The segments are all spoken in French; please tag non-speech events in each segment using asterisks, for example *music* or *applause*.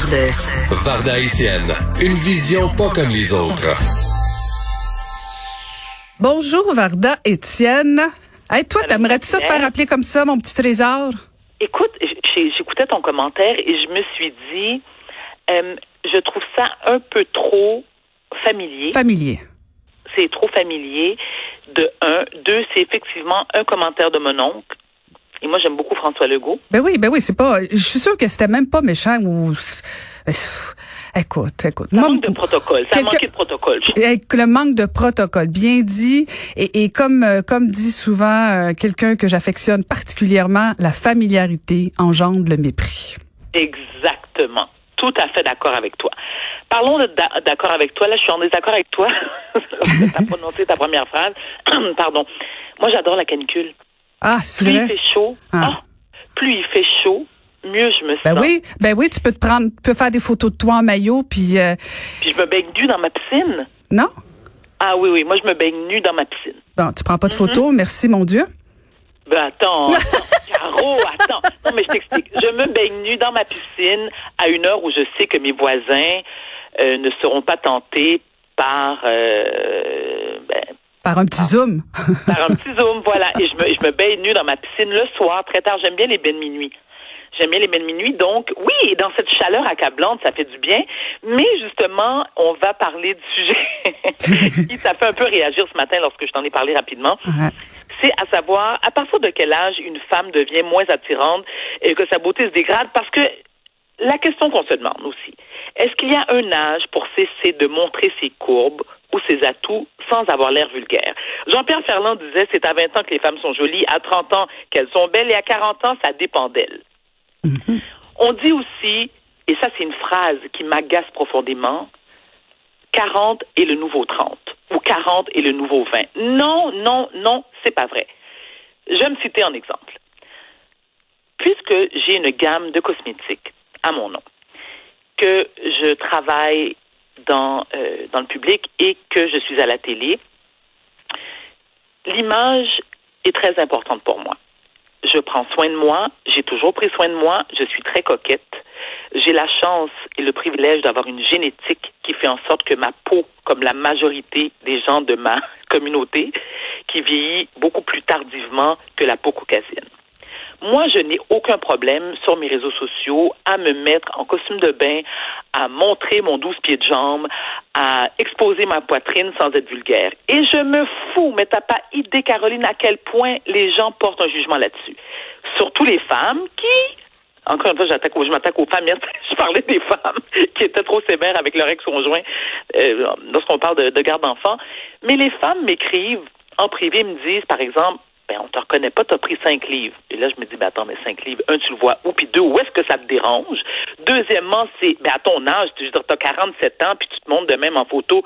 commentaire de Varda Etienne, une vision pas comme les autres. Bonjour Varda Étienne. Hey, toi, t'aimerais-tu ça te faire appeler comme ça, mon petit trésor? Écoute, j'ai- j'écoutais ton commentaire et je me suis dit, euh, je trouve ça un peu trop familier. Familier. c'est trop familier. De un. Deux, c'est effectivement un commentaire de mon oncle. Et moi, j'aime beaucoup François Legault. Ben oui, ben oui, c'est pas. Je suis sûre que c'était même pas méchant ou. Ben, Écoute, écoute. Moi, manque de protocole. Ça manqué de protocole. *laughs* Avec le manque de protocole, bien dit, et, et comme euh, comme dit souvent euh, quelqu'un que j'affectionne particulièrement, la familiarité engendre le mépris. Exactement. Tout à fait d'accord avec toi. Parlons d'accord avec toi. Là, je suis en désaccord avec toi. *laughs* tu as prononcé ta première phrase. *clears throat* Pardon. Moi, j'adore la canicule. Ah, c'est Plus il fait chaud, Ah. ah, plus il fait chaud, mieux je me Ben sens. oui, ben oui, tu peux te prendre, tu peux faire des photos de toi en maillot, puis euh, Puis je me baigne nue dans ma piscine. non, Ah oui, oui. Moi, je me baigne nue dans ma piscine. bon, tu prends pas de Mm-hmm. photos, merci mon Dieu. Ben attends, *laughs* attends, Caro, attends. Non, mais je t'explique. Je me baigne nue dans ma piscine à une heure où je sais que mes voisins euh, ne seront pas tentés par, euh, ben, Par un petit zoom. *laughs* par un petit zoom, voilà. Et je me, je me baigne nue dans ma piscine le soir, très tard. J'aime bien les bains de minuit. J'aime bien les bains de minuit. Donc, oui, dans cette chaleur accablante, ça fait du bien. Mais justement, on va parler du sujet *laughs* qui ça fait un peu réagir ce matin lorsque je t'en ai parlé rapidement Ouais. c'est à savoir à partir de quel âge une femme devient moins attirante et que sa beauté se dégrade? Parce que la question qu'on se demande aussi, est-ce qu'il y a un âge pour cesser de montrer ses courbes ou ses atouts sans avoir l'air vulgaire? Jean-Pierre Ferland disait c'est à 20 ans que les femmes sont jolies, à 30 ans qu'elles sont belles et à 40 ans, ça dépend d'elles. On dit aussi, et ça c'est une phrase qui m'agace profondément, 40 est le nouveau 30 ou 40 est le nouveau 20. Non, non, non, c'est pas vrai. Je vais me citer en exemple. Puisque j'ai une gamme de cosmétiques à mon nom, que je travaille dans, euh, dans le public et que je suis à la télé, l'image est très importante pour moi. Je prends soin de moi, j'ai toujours pris soin de moi, je suis très coquette. J'ai la chance et le privilège d'avoir une génétique qui fait en sorte que ma peau, comme la majorité des gens de ma *laughs* communauté, qui vieillit beaucoup plus tardivement que la peau caucasienne. Moi, je n'ai aucun problème sur mes réseaux sociaux à me mettre en costume de bain, à montrer mon 12 pieds de jambe, à exposer ma poitrine sans être vulgaire. Et je me fous, mais t'as pas idée, Caroline, à quel point les gens portent un jugement là-dessus. Surtout les femmes qui, encore une fois, je m'attaque aux femmes. *laughs* Je parlais des femmes *laughs* qui étaient trop sévères avec leur ex-conjoint euh, lorsqu'on parle de, de garde d'enfants. Mais les femmes m'écrivent en privé, me disent, par exemple, ben, on te reconnaît pas, tu as pris cinq livres. Et là, je me dis, ben, attends, mais cinq livres, un, tu le vois où, puis deux, où est-ce que ça te dérange? Deuxièmement, c'est, ben, à ton âge, tu as 47 ans, puis tu te montres de même en photo.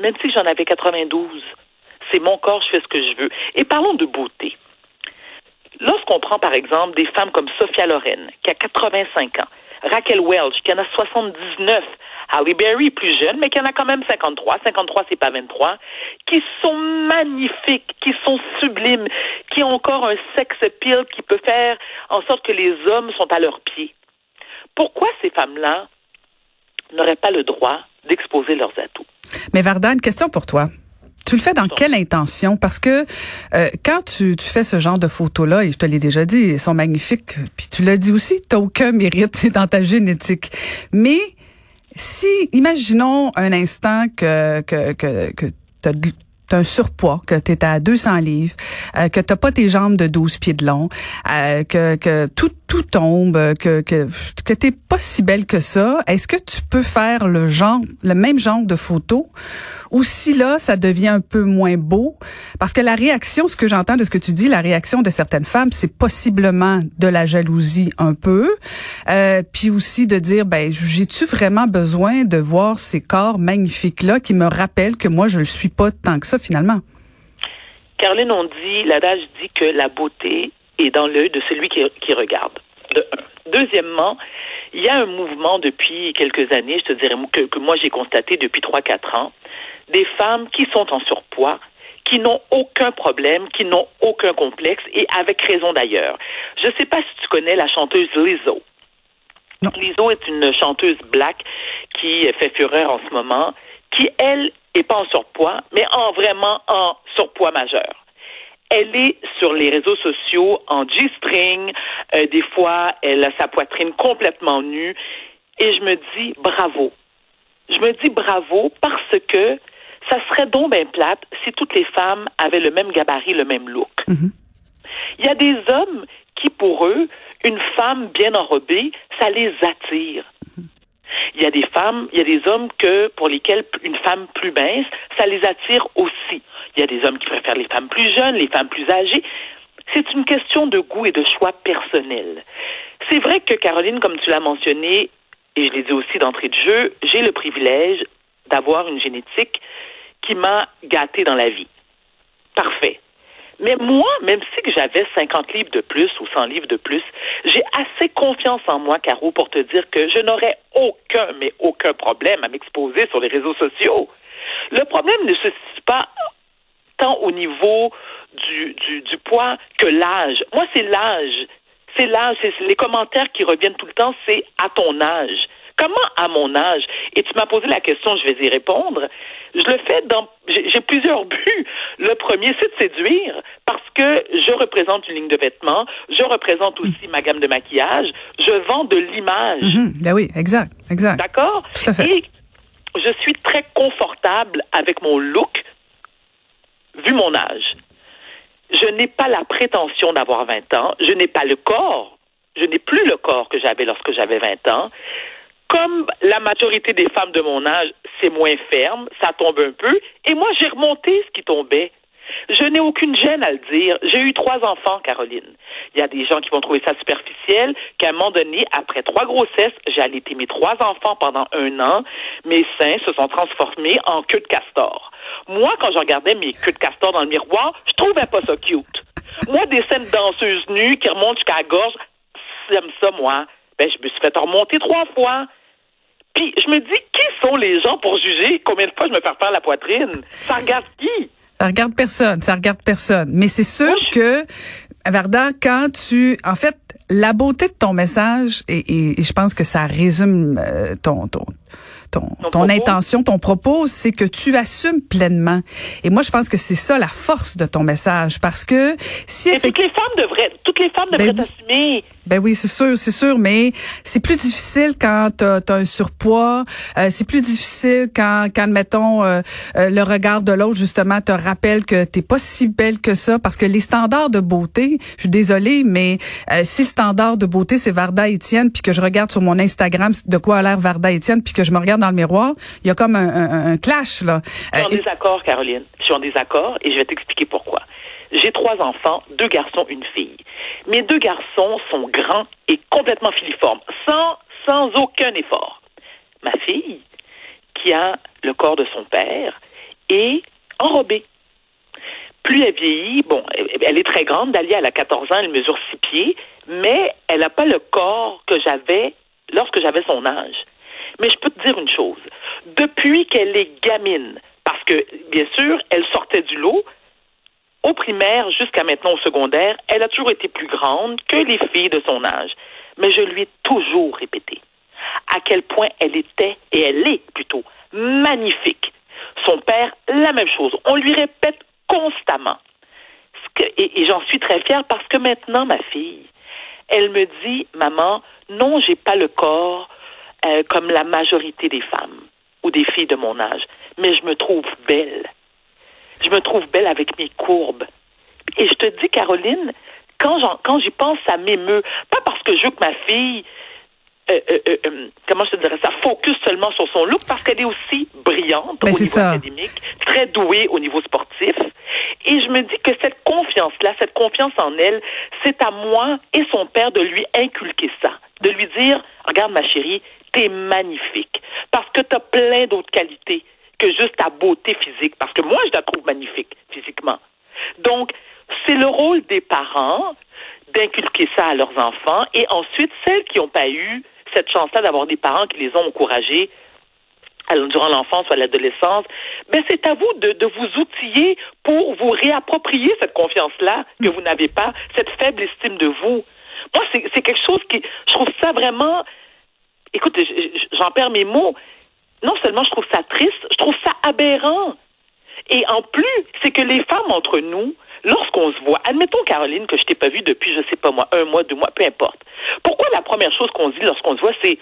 Même si j'en avais 92, c'est mon corps, je fais ce que je veux. Et parlons de beauté. Lorsqu'on prend, par exemple, des femmes comme Sophia Loren, qui a 85 ans, Raquel Welch, qui en a 79, Halle Berry, plus jeune, mais qui en a quand même 53, 53, c'est pas 23, qui sont magnifiques, qui sont sublimes, qui ont encore un sex appeal qui peut faire en sorte que les hommes sont à leurs pieds. Pourquoi ces femmes-là n'auraient pas le droit d'exposer leurs atouts? Mais Varda, une question pour toi. Tu le fais dans quelle intention? Parce que euh, quand tu, tu fais ce genre de photos-là, et je te l'ai déjà dit, elles sont magnifiques, puis tu l'as dit aussi, tu aucun mérite, *laughs* c'est dans ta génétique. Mais si, imaginons un instant que, que, que, que tu as un surpoids, que tu es à 200 livres, euh, que tu pas tes jambes de 12 pieds de long, euh, que, que tout, tout tombe, que, que, que tu pas si belle que ça, est-ce que tu peux faire le genre, le même genre de photo? Ou si là, ça devient un peu moins beau? Parce que la réaction, ce que j'entends de ce que tu dis, la réaction de certaines femmes, c'est possiblement de la jalousie un peu, euh, puis aussi de dire, ben, j'ai-tu vraiment besoin de voir ces corps magnifiques-là qui me rappellent que moi, je le suis pas tant que ça finalement? Caroline, on dit, l'adage dit que la beauté est dans l'œil de celui qui, qui regarde. De. Deuxièmement, il y a un mouvement depuis quelques années, je te dirais, que, que moi j'ai constaté depuis 3-4 ans, des femmes qui sont en surpoids, qui n'ont aucun problème, qui n'ont aucun complexe, et avec raison d'ailleurs. Je ne sais pas si tu connais la chanteuse Lizzo. Non. Lizzo est une chanteuse black qui fait fureur en ce moment, qui, elle, est pas en surpoids, mais en vraiment en surpoids majeur. Elle est sur les réseaux sociaux en G-string. Euh, des fois, elle a sa poitrine complètement nue. Et je me dis bravo. Je me dis bravo parce que ça serait donc bien plate si toutes les femmes avaient le même gabarit, le même look. Il y a des hommes qui, pour eux, une femme bien enrobée, ça les attire. Il y a des femmes, il y a des hommes que pour lesquels une femme plus mince, ça les attire aussi. Il y a des hommes qui préfèrent les femmes plus jeunes, les femmes plus âgées. C'est une question de goût et de choix personnel. C'est vrai que Caroline, comme tu l'as mentionné, et je l'ai dit aussi d'entrée de jeu, j'ai le privilège d'avoir une génétique qui m'a gâtée dans la vie. Parfait. Mais moi, même si j'avais 50 livres de plus ou 100 livres de plus, j'ai assez confiance en moi, Caro, pour te dire que je n'aurais aucun, mais aucun problème à m'exposer sur les réseaux sociaux. Le problème ne se situe pas tant au niveau du, du, du poids que l'âge. Moi, c'est l'âge. C'est l'âge. C'est les commentaires qui reviennent tout le temps, c'est à ton âge. Comment à mon âge? Et tu m'as posé la question, je vais y répondre. Je le fais dans, j'ai plusieurs *laughs* buts. Le premier, c'est de séduire parce que je représente une ligne de vêtements, je représente aussi ma gamme de maquillage, je vends de l'image. Mhm. Ben oui, exact, exact. D'accord? Tout à fait. Et je suis très confortable avec mon look, vu mon âge. Je n'ai pas la prétention d'avoir 20 ans, je n'ai pas le corps, je n'ai plus le corps que j'avais lorsque j'avais 20 ans comme la majorité des femmes de mon âge, c'est moins ferme, ça tombe un peu, et moi j'ai remonté ce qui tombait. Je n'ai aucune gêne à le dire. J'ai eu trois enfants, Caroline. Il y a des gens qui vont trouver ça superficiel, qu'à un moment donné, après trois grossesses, j'ai allaité mes trois enfants pendant un an. Mes seins se sont transformés en queue de castor. Moi, quand je regardais mes queues de castor dans le miroir, je trouvais pas ça cute. Moi, des scènes danseuses nues qui remontent jusqu'à la gorge, j'aime ça, moi. Ben, je me suis fait remonter trois fois. Puis je me dis, qui sont les gens pour juger combien de fois je me faire la poitrine? Ça regarde qui? Ça regarde personne, ça regarde personne. Mais c'est sûr que, Varda, quand tu, en fait, la beauté de ton message, et, et, je pense que ça résume euh, ton, ton, ton, ton, intention, ton propos, c'est que tu assumes pleinement. Et moi, je pense que c'est ça la force de ton message, parce que si Et toutes les femmes devraient, toutes les femmes devraient Ben, assumer. Ben oui, c'est sûr, c'est sûr, mais c'est plus difficile quand t'as as un surpoids. Euh, c'est plus difficile quand, quand mettons, euh, euh, le regard de l'autre justement te rappelle que t'es pas si belle que ça, parce que les standards de beauté, je suis désolée, mais si le standard de beauté c'est Varda Étienne, puis que je regarde sur mon Instagram de quoi a l'air Varda Étienne, puis que je me regarde dans le miroir, il y a comme un, un, un clash là. Je suis en désaccord, Caroline. Je suis en désaccord et je vais t'expliquer pourquoi. J'ai trois enfants, deux garçons, une fille. Mes deux garçons sont grands et complètement filiformes, sans, sans aucun effort. Ma fille, qui a le corps de son père, est enrobée. Plus elle vieillit, bon, elle est très grande, Dalia, elle a 14 ans, elle mesure 6 pieds, mais elle n'a pas le corps que j'avais lorsque j'avais son âge. Mais je peux te dire une chose. Depuis qu'elle est gamine, parce que, bien sûr, elle sortait du lot, au primaire jusqu'à maintenant au secondaire, elle a toujours été plus grande que les filles de son âge. Mais je lui ai toujours répété à quel point elle était, et elle est plutôt, magnifique. Son père, la même chose. On lui répète constamment. Et j'en suis très fière parce que maintenant, ma fille, elle me dit, maman, non, j'ai pas le corps euh, comme la majorité des femmes ou des filles de mon âge, mais je me trouve belle. Je me trouve belle avec mes courbes. Et je te dis, Caroline, quand j'y pense, ça m'émeut. Pas parce que je veux que ma fille, euh, euh, euh, euh, comment je te dirais ça, focus seulement sur son look, parce qu'elle est aussi brillante Ben, au niveau ça. académique, très douée au niveau sportif. Et je me dis que cette confiance-là, cette confiance en elle, c'est à moi et son père de lui inculquer ça. De lui dire, regarde ma chérie, t'es magnifique. Parce que t'as plein d'autres qualités que juste ta beauté physique. Parce que moi, je la trouve magnifique physiquement. Donc, c'est le rôle des parents d'inculquer ça à leurs enfants et ensuite, celles qui n'ont pas eu cette chance-là d'avoir des parents qui les ont encouragés durant l'enfance ou l'adolescence, ben c'est à vous de, de vous outiller pour vous réapproprier cette confiance-là que vous n'avez pas, cette faible estime de vous. Moi, c'est quelque chose qui, je trouve ça vraiment écoute, j'en perds mes mots. Non seulement je trouve ça triste, je trouve ça aberrant. Et en plus, c'est que les femmes entre nous, lorsqu'on se voit, admettons Caroline que je t'ai pas vue depuis, je sais pas moi, un mois, deux mois, peu importe. Pourquoi la première chose qu'on se dit lorsqu'on se voit, c'est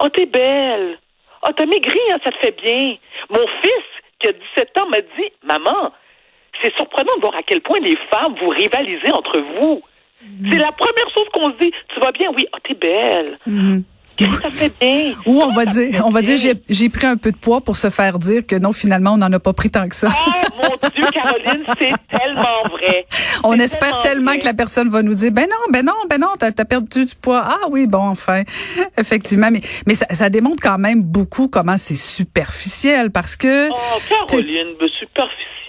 Oh, t'es belle. Oh, t'as maigri, hein, ça te fait bien. Mon fils, qui a 17 ans, m'a dit Maman, c'est surprenant de voir à quel point les femmes vous rivalisez entre vous. Mm-hmm. C'est la première chose qu'on se dit. Tu vas bien? Oui, oh, t'es belle. Mm-hmm. *laughs* Ça fait bien. Ou on va dire, on va dire, j'ai pris un peu de poids pour se faire dire que non, finalement, on n'en a pas pris tant que ça. Ah, mon Dieu, Caroline, c'est *laughs* tellement vrai. On espère tellement, que la personne va nous dire, ben non, ben non, ben non, t'as as perdu du poids. Ah oui, bon, enfin, *laughs* effectivement. Mais, mais ça, ça démontre quand même beaucoup comment c'est superficiel parce que. Oh, Caroline, ben,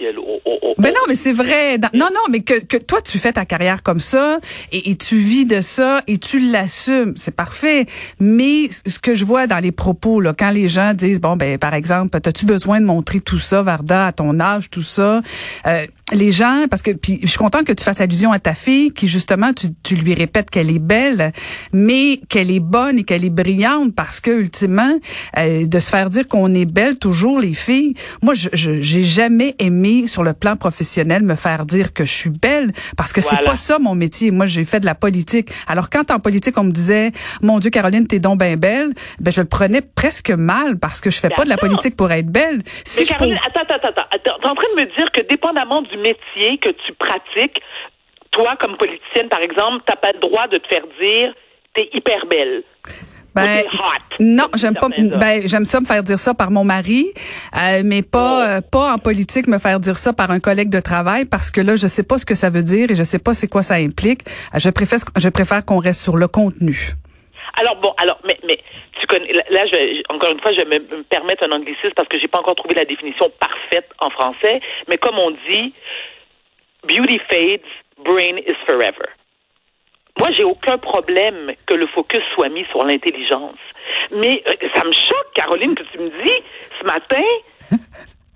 Oh, oh, oh, ben non, mais c'est vrai. Non, non, mais que, que toi, tu fais ta carrière comme ça et, tu vis de ça et tu l'assumes. C'est parfait. Mais ce que je vois dans les propos, là, quand les gens disent, bon, ben, par exemple, as-tu besoin de montrer tout ça, Varda, à ton âge, tout ça? Euh, les gens, parce que puis je suis contente que tu fasses allusion à ta fille, qui justement tu, tu lui répètes qu'elle est belle, mais qu'elle est bonne et qu'elle est brillante, parce que ultimement, euh, de se faire dire qu'on est belle toujours les filles. Moi, je j'ai jamais aimé sur le plan professionnel me faire dire que je suis belle, parce que c'est pas ça mon métier. Moi, j'ai fait de la politique. Alors quand en politique on me disait, mon Dieu, Caroline, t'es donc bien belle, ben je le prenais presque mal parce que je fais pas de la politique pour être belle. Si mais Caroline, attends, attends, attends, attends, t'es en train de me dire que dépendamment du métier que tu pratiques, toi, comme politicienne, par exemple, t'as pas le droit de te faire dire t'es hyper belle. Ben, non, j'aime pas. Ben, j'aime ça me faire dire ça par mon mari, euh, mais pas oh. euh, pas en politique me faire dire ça par un collègue de travail parce que là, je sais pas ce que ça veut dire et je sais pas c'est quoi ça implique. Euh, je préfère je préfère qu'on reste sur le contenu. Alors bon, alors mais mais tu connais là je encore une fois je vais me permettre un anglicisme parce que j'ai pas encore trouvé la définition parfaite en français, mais comme on dit beauty fades, brain is forever. Moi, j'ai aucun problème que le focus soit mis sur l'intelligence. Mais euh, ça me choque, Caroline, que tu me dis ce matin, *laughs*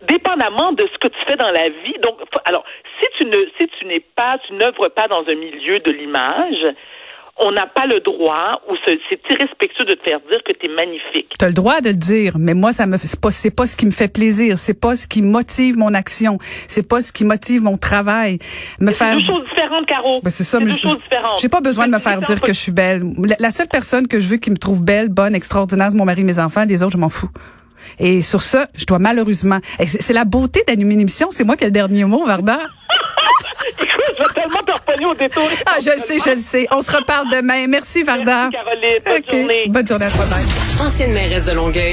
dépendamment de ce que tu fais dans la vie. Donc, alors, si tu ne, si tu n'es pas, tu n'œuvres pas dans un milieu de l'image, on n'a pas le droit ou c'est irrespectueux de te faire dire que tu es magnifique. Tu as le droit de le dire, mais moi ça me c'est pas c'est pas ce qui me fait plaisir, c'est pas ce qui motive mon action, c'est pas ce qui motive mon travail. Me faire C'est deux choses différentes Caro. Ben, c'est ça, deux choses différentes. J'ai pas besoin de me faire dire que je suis belle. La, seule personne que je veux qui me trouve belle, bonne, extraordinaire, c'est mon mari, mes enfants, les autres je m'en fous. Et sur ça, je dois malheureusement. C'est la beauté d'animer une émission. C'est moi qui ai le dernier mot, Varda. Je vais tellement te au détour. Ah, je le sais, je le sais. On se reparle demain. Merci, Varda. Merci, Caroline. Bonne journée. Bonne journée à toi-même. Ancienne mairesse de Longueuil.